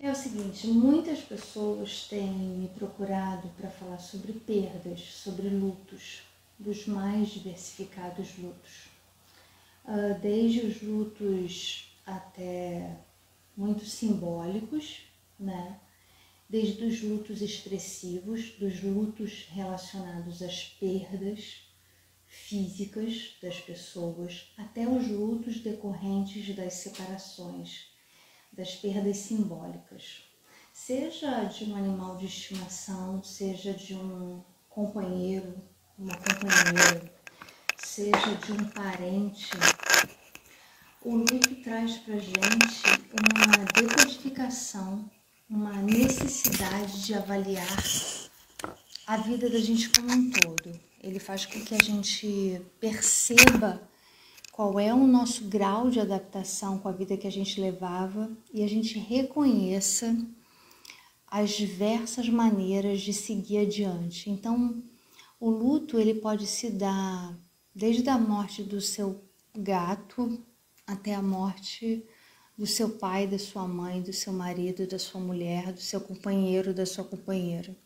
É o seguinte, muitas pessoas têm me procurado para falar sobre perdas, sobre lutos, dos mais diversificados lutos. Uh, desde os lutos até muito simbólicos, né? Desde os lutos expressivos, dos lutos relacionados às perdas físicas das pessoas, até os lutos decorrentes das separações das perdas simbólicas, seja de um animal de estimação, seja de um companheiro, uma companheira, seja de um parente. O luto traz para gente uma decodificação, uma necessidade de avaliar a vida da gente como um todo. Ele faz com que a gente perceba qual é o nosso grau de adaptação com a vida que a gente levava e a gente reconheça as diversas maneiras de seguir adiante. Então, o luto ele pode se dar desde a morte do seu gato até a morte do seu pai, da sua mãe, do seu marido, da sua mulher, do seu companheiro, da sua companheira.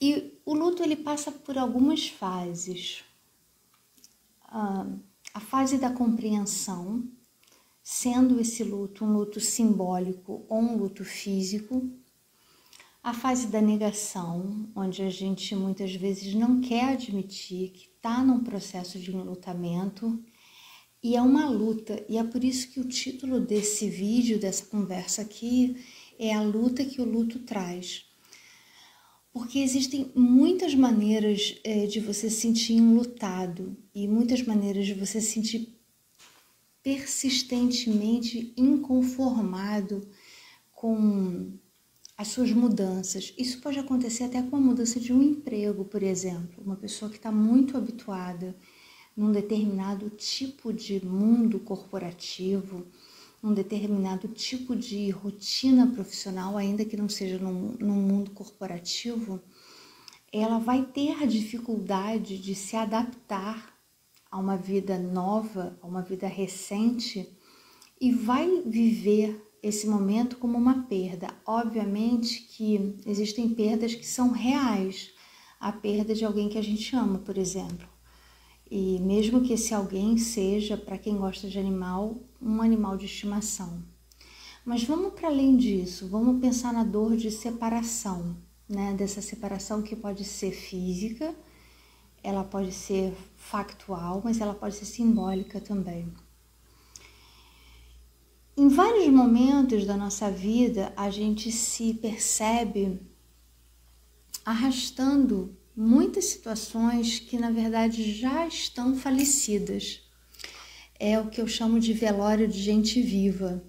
E o luto ele passa por algumas fases a fase da compreensão, sendo esse luto um luto simbólico ou um luto físico, a fase da negação, onde a gente muitas vezes não quer admitir que está num processo de enlutamento e é uma luta, e é por isso que o título desse vídeo, dessa conversa aqui, é a luta que o luto traz porque existem muitas maneiras é, de você se sentir enlutado e muitas maneiras de você se sentir persistentemente inconformado com as suas mudanças. Isso pode acontecer até com a mudança de um emprego, por exemplo. Uma pessoa que está muito habituada num determinado tipo de mundo corporativo, um determinado tipo de rotina profissional, ainda que não seja num, num mundo corporativo, ela vai ter dificuldade de se adaptar a uma vida nova, a uma vida recente e vai viver esse momento como uma perda. Obviamente que existem perdas que são reais, a perda de alguém que a gente ama, por exemplo. E mesmo que esse alguém seja, para quem gosta de animal, um animal de estimação. Mas vamos para além disso, vamos pensar na dor de separação, né? Dessa separação que pode ser física, ela pode ser factual, mas ela pode ser simbólica também. Em vários momentos da nossa vida, a gente se percebe arrastando muitas situações que na verdade já estão falecidas. É o que eu chamo de velório de gente viva.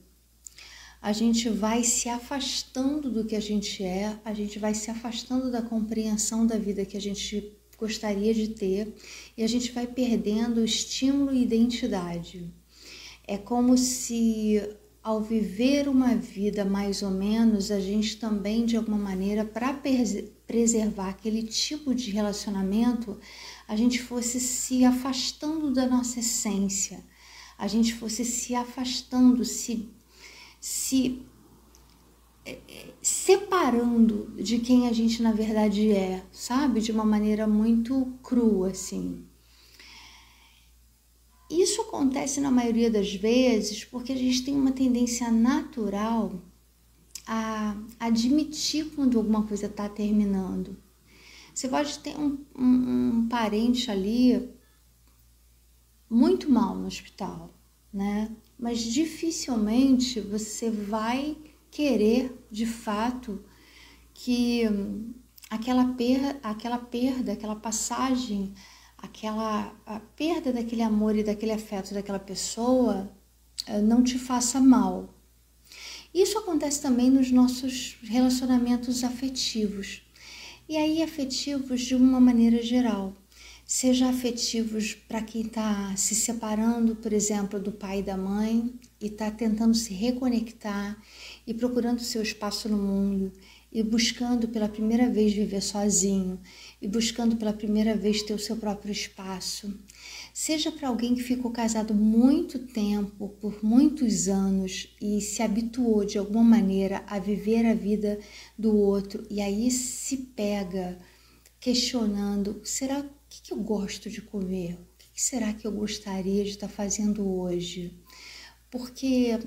A gente vai se afastando do que a gente é, a gente vai se afastando da compreensão da vida que a gente gostaria de ter e a gente vai perdendo estímulo e identidade. É como se ao viver uma vida mais ou menos, a gente também, de alguma maneira, para preservar aquele tipo de relacionamento, a gente fosse se afastando da nossa essência, a gente fosse se afastando, se, se é, é, separando de quem a gente na verdade é, sabe? De uma maneira muito crua, assim. Isso acontece na maioria das vezes porque a gente tem uma tendência natural a admitir quando alguma coisa está terminando. Você pode ter um, um, um, parente ali muito mal no hospital, né? Mas dificilmente você vai querer de fato que aquela, per aquela perda, aquela passagem aquela a perda daquele amor e daquele afeto daquela pessoa eh, não te faça mal. Isso acontece também nos nossos relacionamentos afetivos. E aí, afetivos de uma maneira geral. Seja afetivos para quem está se separando, por exemplo, do pai e da mãe e está tentando se reconectar e procurando seu espaço no mundo e buscando pela primeira vez viver sozinho e buscando pela primeira vez ter o seu próprio espaço. seja para alguém que ficou casado muito tempo, por muitos anos e se habituou de alguma maneira a viver a vida do outro e aí se pega questionando: será o que, eu gosto de comer? O que, que será que eu gostaria de estar fazendo hoje? Porque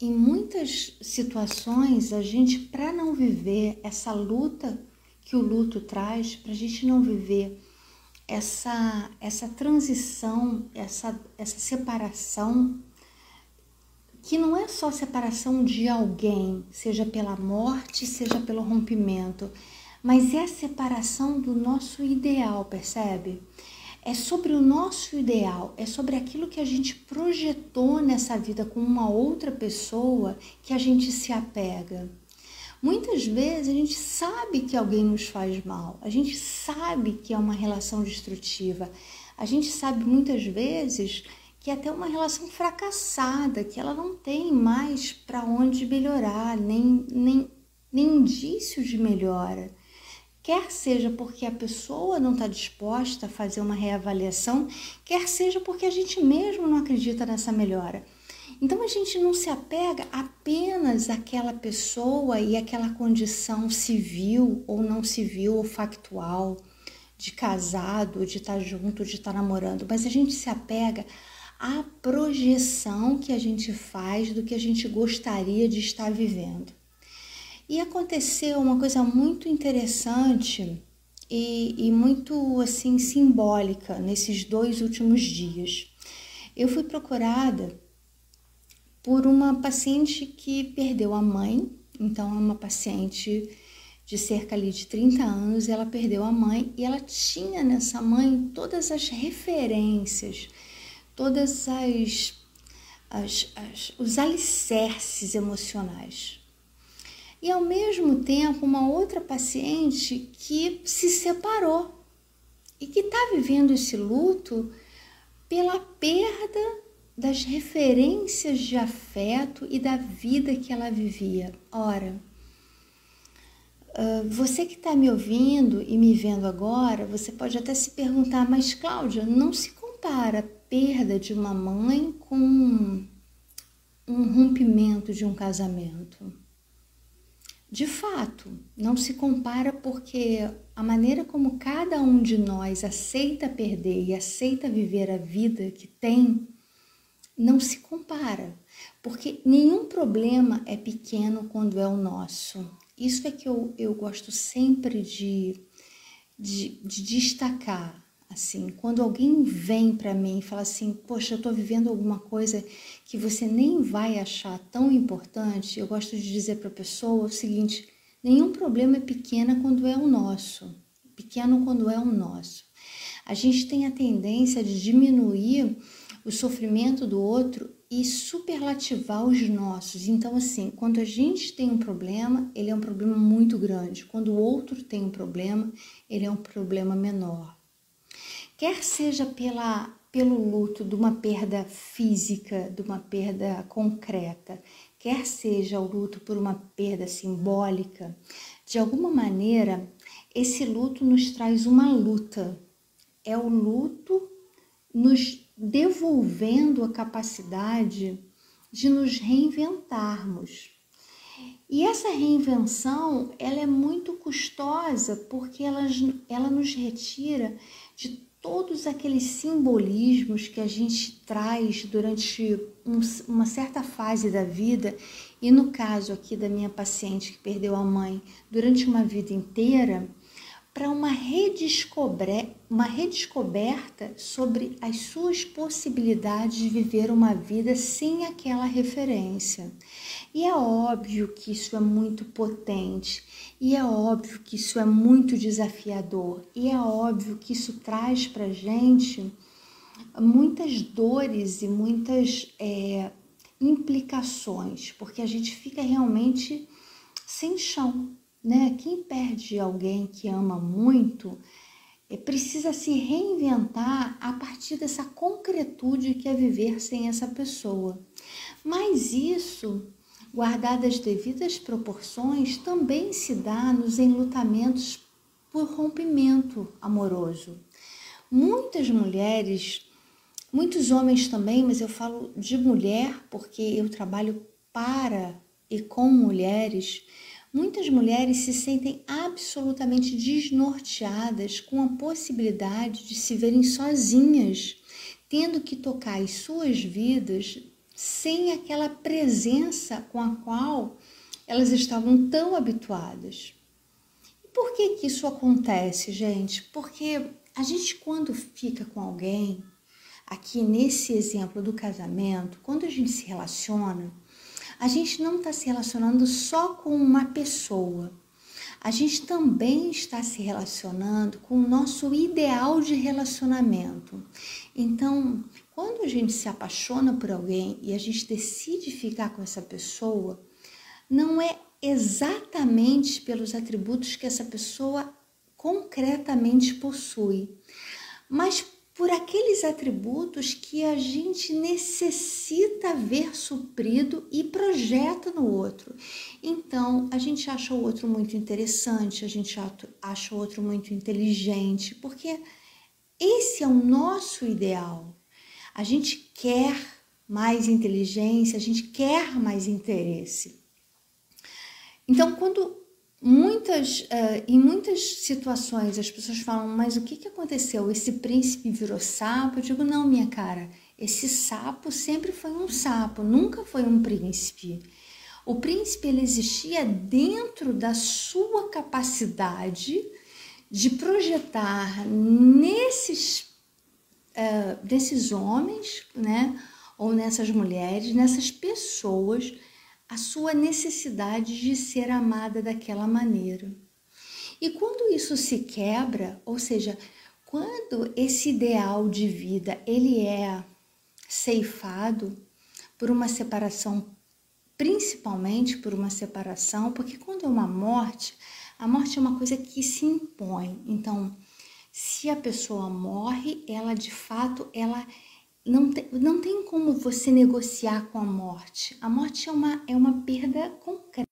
em muitas situações a gente, para não viver essa luta que o luto traz, para a gente não viver essa, essa transição, essa, essa separação, que não é só separação de alguém, seja pela morte, seja pelo rompimento, mas é a separação do nosso ideal, percebe? É sobre o nosso ideal, é sobre aquilo que a gente projetou nessa vida com uma outra pessoa que a gente se apega. Muitas vezes a gente sabe que alguém nos faz mal, a gente sabe que é uma relação destrutiva, a gente sabe muitas vezes que é até uma relação fracassada, que ela não tem mais para onde melhorar, nem, nem, nem indício de melhora. Quer seja porque a pessoa não está disposta a fazer uma reavaliação, quer seja porque a gente mesmo não acredita nessa melhora. Então a gente não se apega apenas àquela pessoa e àquela condição civil ou não civil ou factual, de casado, de estar junto, de estar namorando, mas a gente se apega à projeção que a gente faz do que a gente gostaria de estar vivendo. E aconteceu uma coisa muito interessante e, e muito assim simbólica nesses dois últimos dias. Eu fui procurada por uma paciente que perdeu a mãe, então é uma paciente de cerca ali de 30 anos, ela perdeu a mãe e ela tinha nessa mãe todas as referências, todas as, as, as os alicerces emocionais. E ao mesmo tempo, uma outra paciente que se separou e que está vivendo esse luto pela perda das referências de afeto e da vida que ela vivia. Ora, você que está me ouvindo e me vendo agora, você pode até se perguntar, mas Cláudia, não se compara a perda de uma mãe com um rompimento de um casamento. De fato, não se compara porque a maneira como cada um de nós aceita perder e aceita viver a vida que tem não se compara, porque nenhum problema é pequeno quando é o nosso. Isso é que eu, eu gosto sempre de, de, de destacar. Assim, quando alguém vem para mim e fala assim, poxa, eu estou vivendo alguma coisa que você nem vai achar tão importante, eu gosto de dizer para a pessoa o seguinte: nenhum problema é pequeno quando é o nosso, pequeno quando é o nosso. A gente tem a tendência de diminuir o sofrimento do outro e superlativar os nossos. Então, assim, quando a gente tem um problema, ele é um problema muito grande. Quando o outro tem um problema, ele é um problema menor. Quer seja pela, pelo luto de uma perda física, de uma perda concreta, quer seja o luto por uma perda simbólica, de alguma maneira, esse luto nos traz uma luta. É o luto nos devolvendo a capacidade de nos reinventarmos. E essa reinvenção, ela é muito custosa porque ela, ela nos retira de todos aqueles simbolismos que a gente traz durante um, uma certa fase da vida, e no caso aqui da minha paciente que perdeu a mãe, durante uma vida inteira, para uma, uma redescoberta sobre as suas possibilidades de viver uma vida sem aquela referência. E é óbvio que isso é muito potente, e é óbvio que isso é muito desafiador, e é óbvio que isso traz para gente muitas dores e muitas é, implicações, porque a gente fica realmente sem chão, né? Quem perde alguém que ama muito é, precisa se reinventar a partir dessa concretude que é viver sem essa pessoa. Mas isso, guardado as devidas proporções, também se dá nos enlutamentos por rompimento amoroso. Muitas mulheres Muitos homens também, mas eu falo de mulher porque eu trabalho para e com mulheres. Muitas mulheres se sentem absolutamente desnorteadas com a possibilidade de se verem sozinhas, tendo que tocar as suas vidas sem aquela presença com a qual elas estavam tão habituadas. E por que que isso acontece, gente? Porque a gente quando fica com alguém, aqui nesse exemplo do casamento, quando a gente se relaciona, a gente não está se relacionando só com uma pessoa. A gente também está se relacionando com o nosso ideal de relacionamento. Então, quando a gente se apaixona por alguém e a gente decide ficar com essa pessoa, não é exatamente pelos atributos que essa pessoa concretamente possui, mas por aqueles atributos que a gente necessita ver suprido e projeta no outro. Então, a gente acha o outro muito interessante, a gente acha o outro muito inteligente, porque esse é o nosso ideal. A gente quer mais inteligência, a gente quer mais interesse. Então, quando muitas, uh, em muitas situações as pessoas falam, mas o que, que aconteceu? Esse príncipe virou sapo? Eu digo, não, minha cara, esse sapo sempre foi um sapo, nunca foi um príncipe. O príncipe ele existia dentro da sua capacidade de projetar nesses uh, desses homens, né, ou nessas mulheres, nessas pessoas, a sua necessidade de ser amada daquela maneira. E quando isso se quebra, ou seja, quando esse ideal de vida ele é ceifado por uma separação, principalmente por uma separação, porque quando é uma morte, a morte é uma coisa que se impõe. Então, se a pessoa morre, ela de fato, ela não tem, não tem como você negociar com a morte. A morte é uma, é uma perda concreta.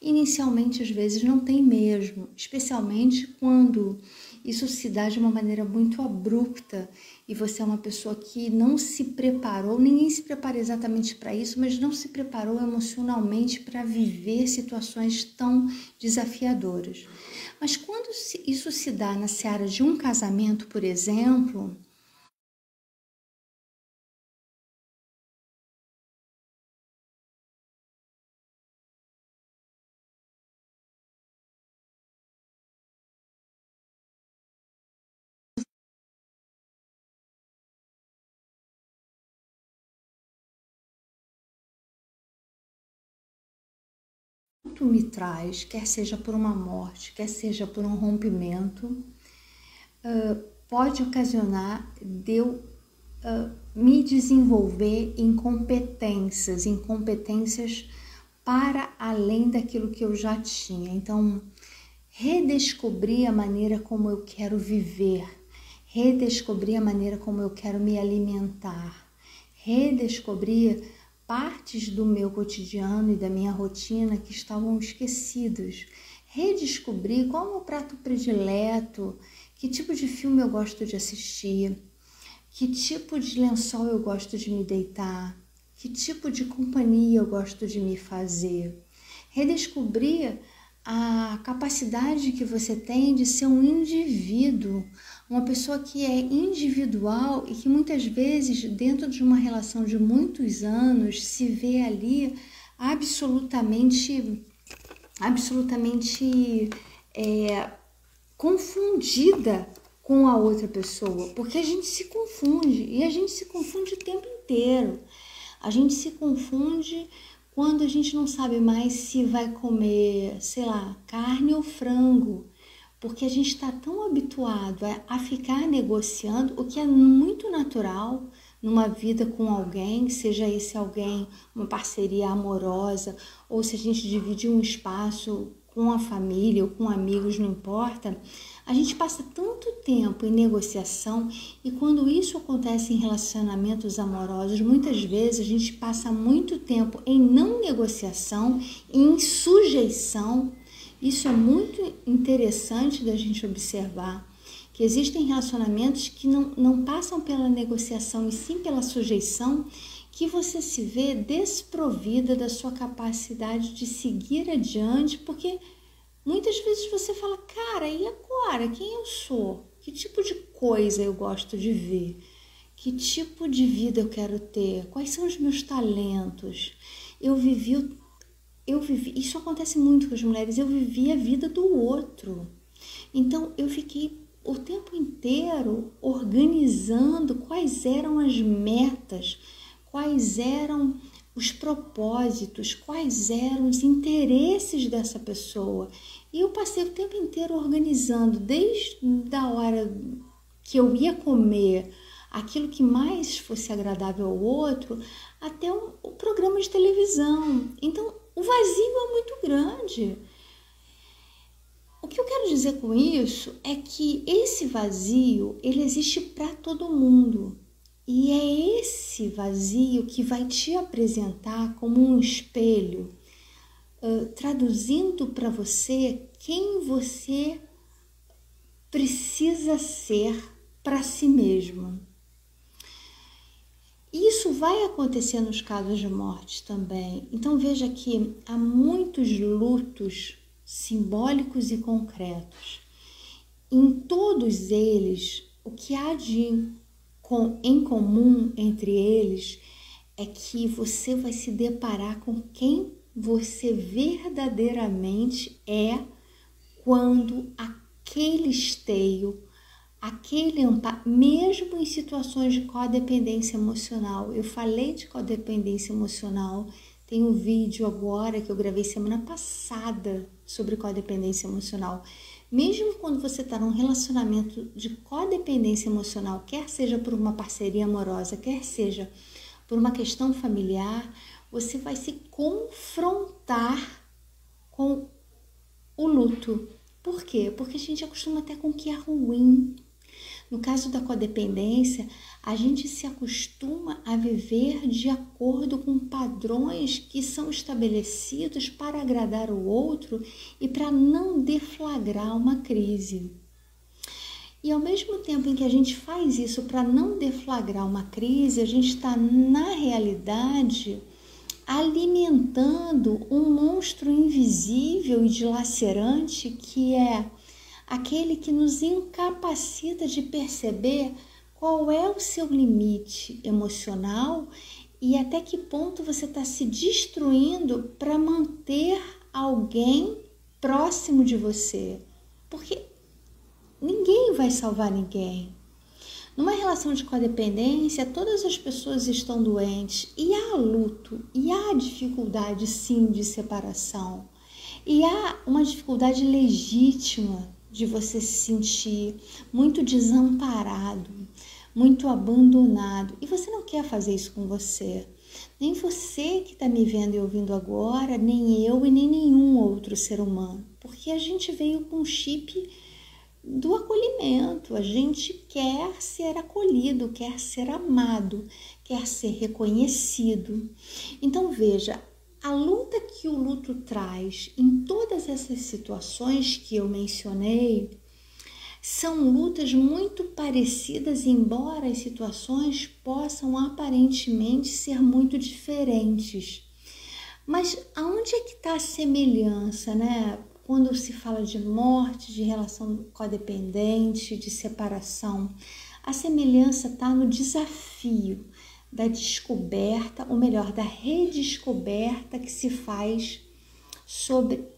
Inicialmente, às vezes, não tem mesmo, especialmente quando isso se dá de uma maneira muito abrupta e você é uma pessoa que não se preparou, ninguém se prepara exatamente para isso, mas não se preparou emocionalmente para viver situações tão desafiadoras. Mas quando isso se dá na seara de um casamento, por exemplo, muito me traz, quer seja por uma morte, quer seja por um rompimento, uh, pode ocasionar de eu uh, me desenvolver em competências, em competências para além daquilo que eu já tinha. Então, redescobrir a maneira como eu quero viver, redescobrir a maneira como eu quero me alimentar, redescobrir partes do meu cotidiano e da minha rotina que estavam esquecidas. Redescobrir qual é o meu prato predileto, que tipo de filme eu gosto de assistir, que tipo de lençol eu gosto de me deitar, que tipo de companhia eu gosto de me fazer. Redescobrir a capacidade que você tem de ser um indivíduo, uma pessoa que é individual e que muitas vezes, dentro de uma relação de muitos anos, se vê ali absolutamente, absolutamente é, confundida com a outra pessoa, porque a gente se confunde e a gente se confunde o tempo inteiro. A gente se confunde quando a gente não sabe mais se vai comer, sei lá, carne ou frango, porque a gente está tão habituado a, a, ficar negociando, o que é muito natural numa vida com alguém, seja esse alguém uma parceria amorosa, ou se a gente divide um espaço com a família ou com amigos, não importa. A gente passa tanto tempo em negociação e quando isso acontece em relacionamentos amorosos, muitas vezes a gente passa muito tempo em não negociação, em sujeição. Isso é muito interessante da gente observar. que existem relacionamentos que não, não passam pela negociação e sim pela sujeição, que você se vê desprovida da sua capacidade de seguir adiante, porque muitas vezes você fala, cara, e agora? Quem eu sou? Que tipo de coisa eu gosto de ver? Que tipo de vida eu quero ter? Quais são os meus talentos? Eu vivi, eu vivi, isso acontece muito com as mulheres, eu vivi a vida do outro. Então eu fiquei o tempo inteiro organizando quais eram as metas, quais eram os propósitos, quais eram os interesses dessa pessoa. E eu passei o tempo inteiro organizando, desde a hora que eu ia comer aquilo que mais fosse agradável ao outro, até o, o programa de televisão. Então, o vazio é muito grande. O que eu quero dizer com isso é que esse vazio, ele existe para todo mundo. E é esse vazio que vai te apresentar como um espelho, uh, traduzindo para você quem você precisa ser para si mesmo. Isso vai acontecer nos casos de morte também. Então veja que há muitos lutos simbólicos e concretos. Em todos eles, o que há de com, em comum entre eles é que você vai se deparar com quem você verdadeiramente é quando aquele esteio, aquele amparo, mesmo em situações de codependência emocional. Eu falei de codependência emocional, tem um vídeo agora que eu gravei semana passada sobre codependência emocional. Mesmo quando você está num relacionamento de codependência emocional, quer seja por uma parceria amorosa, quer seja por uma questão familiar, você vai se confrontar com o luto. Por quê? Porque a gente acostuma até com o que é ruim. No caso da codependência, a gente se acostuma a viver de acordo com padrões que são estabelecidos para agradar o outro e para não deflagrar uma crise. E ao mesmo tempo em que a gente faz isso para não deflagrar uma crise, a gente está, na realidade, alimentando um monstro invisível e dilacerante que é aquele que nos incapacita de perceber qual é o seu limite emocional e até que ponto você está se destruindo para manter alguém próximo de você. Porque ninguém vai salvar ninguém. Numa relação de codependência, todas as pessoas estão doentes e há luto, e há dificuldade sim de separação, e há uma dificuldade legítima de você se sentir muito desamparado, muito abandonado. E você não quer fazer isso com você. Nem você que está me vendo e ouvindo agora, nem eu e nem nenhum outro ser humano. Porque a gente veio com um chip do acolhimento. A gente quer ser acolhido, quer ser amado, quer ser reconhecido. Então veja, a luta que o luto traz em todas essas situações que eu mencionei são lutas muito parecidas, embora as situações possam aparentemente ser muito diferentes. Mas aonde é que está a semelhança, né? Quando se fala de morte, de relação codependente, de separação, a semelhança está no desafio da descoberta, ou melhor, da redescoberta que se faz sobre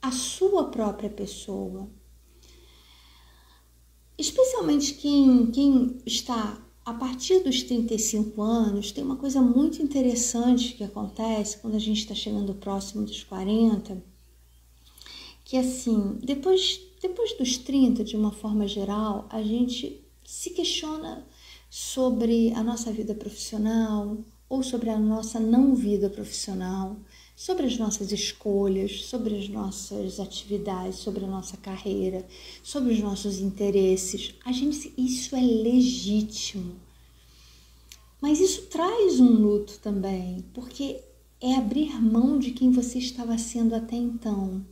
a sua própria pessoa. Especialmente quem, quem está a partir dos 35 anos, tem uma coisa muito interessante que acontece quando a gente está chegando próximo dos 40, que assim, depois, depois dos 30, de uma forma geral, a gente se questiona sobre a nossa vida profissional ou sobre a nossa não vida profissional, sobre as nossas escolhas, sobre as nossas atividades, sobre a nossa carreira, sobre os nossos interesses. A gente isso é legítimo. Mas isso traz um luto também, porque é abrir mão de quem você estava sendo até então.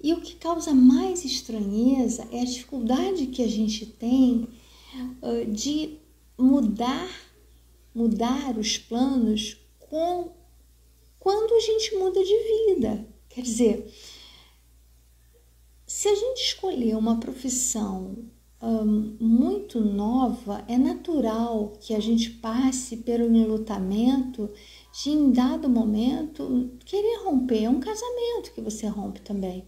E o que causa mais estranheza é a dificuldade que a gente tem uh, de mudar, mudar os planos com quando a gente muda de vida. Quer dizer, se a gente escolher uma profissão um, muito nova, é natural que a gente passe pelo enlutamento de, em dado momento, querer romper. É um casamento que você rompe também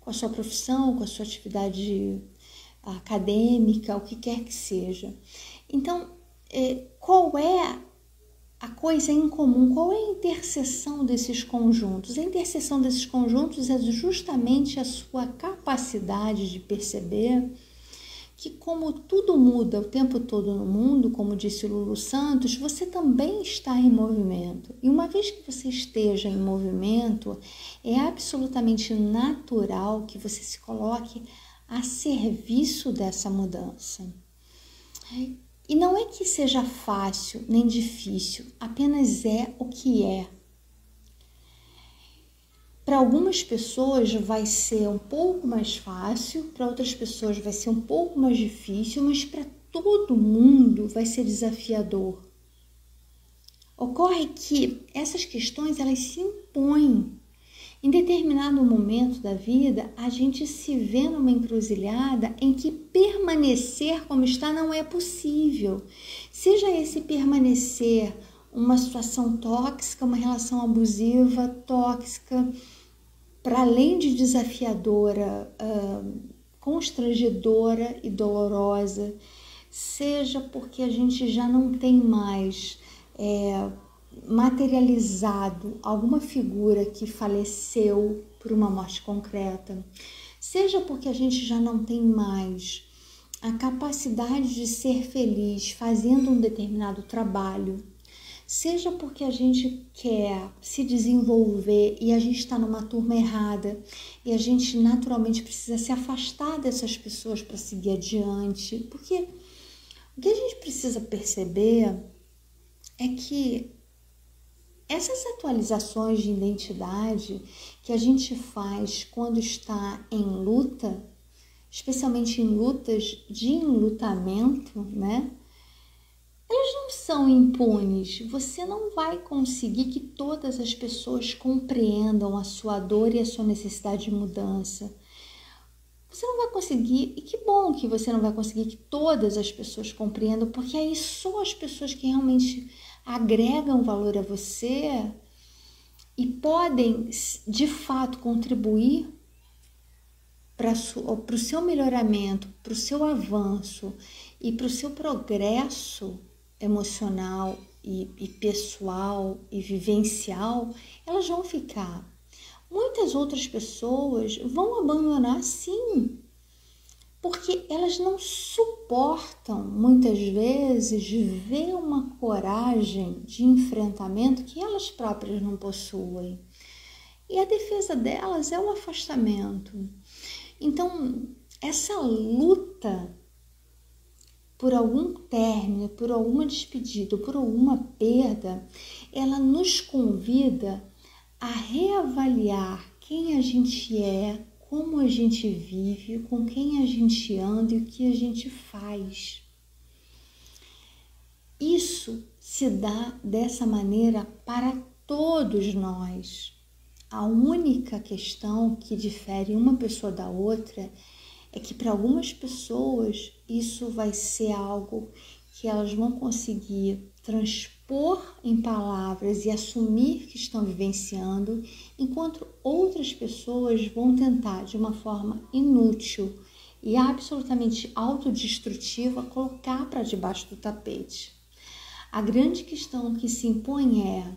com a sua profissão, com a sua atividade acadêmica, o que quer que seja. Então, é, qual é a coisa em comum? Qual é a interseção desses conjuntos? A interseção desses conjuntos é justamente a sua capacidade de perceber que, como tudo muda o tempo todo no mundo, como disse Lulu Santos, você também está em movimento. E uma vez que você esteja em movimento, é absolutamente natural que você se coloque a serviço dessa mudança. E não é que seja fácil nem difícil, apenas é o que é. Para algumas pessoas vai ser um pouco mais fácil, para outras pessoas vai ser um pouco mais difícil, mas para todo mundo vai ser desafiador. Ocorre que essas questões elas se impõem. Em determinado momento da vida, a gente se vê numa encruzilhada em que permanecer como está não é possível. Seja esse permanecer uma situação tóxica, uma relação abusiva, tóxica, para além de desafiadora, constrangedora e dolorosa, seja porque a gente já não tem mais é, materializado alguma figura que faleceu por uma morte concreta, seja porque a gente já não tem mais a capacidade de ser feliz fazendo um determinado trabalho, seja porque a gente quer se desenvolver e a gente está numa turma errada e a gente naturalmente precisa se afastar dessas pessoas para seguir adiante, porque o que a gente precisa perceber é que essas atualizações de identidade que a gente faz quando está em luta, especialmente em lutas de enlutamento, né? elas não são impunes. Você não vai conseguir que todas as pessoas compreendam a sua dor e a sua necessidade de mudança. Você não vai conseguir, e que bom que você não vai conseguir que todas as pessoas compreendam, porque aí só as pessoas que realmente agregam valor a você e podem de fato contribuir para o seu melhoramento, para o seu avanço e para o seu progresso emocional e, e pessoal e vivencial, elas vão ficar. Muitas outras pessoas vão abandonar sim, porque elas não suportam muitas vezes ver uma coragem de enfrentamento que elas próprias não possuem. E a defesa delas é o afastamento. Então, essa luta por algum término, por alguma despedida, por alguma perda, ela nos convida a reavaliar quem a gente é, como a gente vive, com quem a gente anda e o que a gente faz. Isso se dá dessa maneira para todos nós. A única questão que difere uma pessoa da outra é que para algumas pessoas isso vai ser algo que elas vão conseguir transpor em palavras e assumir que estão vivenciando, enquanto outras pessoas vão tentar de uma forma inútil e absolutamente autodestrutiva colocar para debaixo do tapete. A grande questão que se impõe é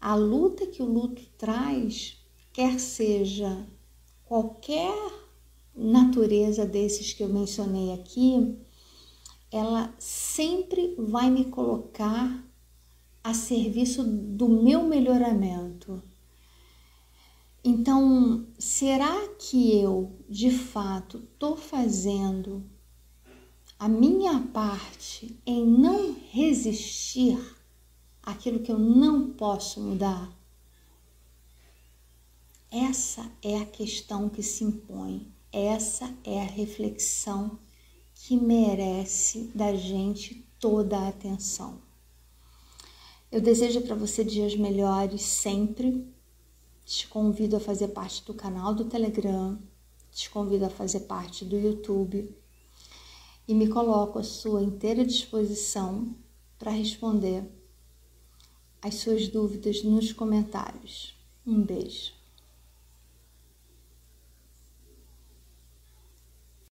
a luta que o luto traz, quer seja qualquer natureza desses que eu mencionei aqui, ela sempre vai me colocar a serviço do meu melhoramento. Então, será que eu de fato estou fazendo a minha parte em não resistir àquilo que eu não posso mudar? Essa é a questão que se impõe, essa é a reflexão que merece da gente toda a atenção. Eu desejo para você dias melhores sempre. Te convido a fazer parte do canal do Telegram, te convido a fazer parte do YouTube e me coloco à sua inteira disposição para responder as suas dúvidas nos comentários. Um beijo.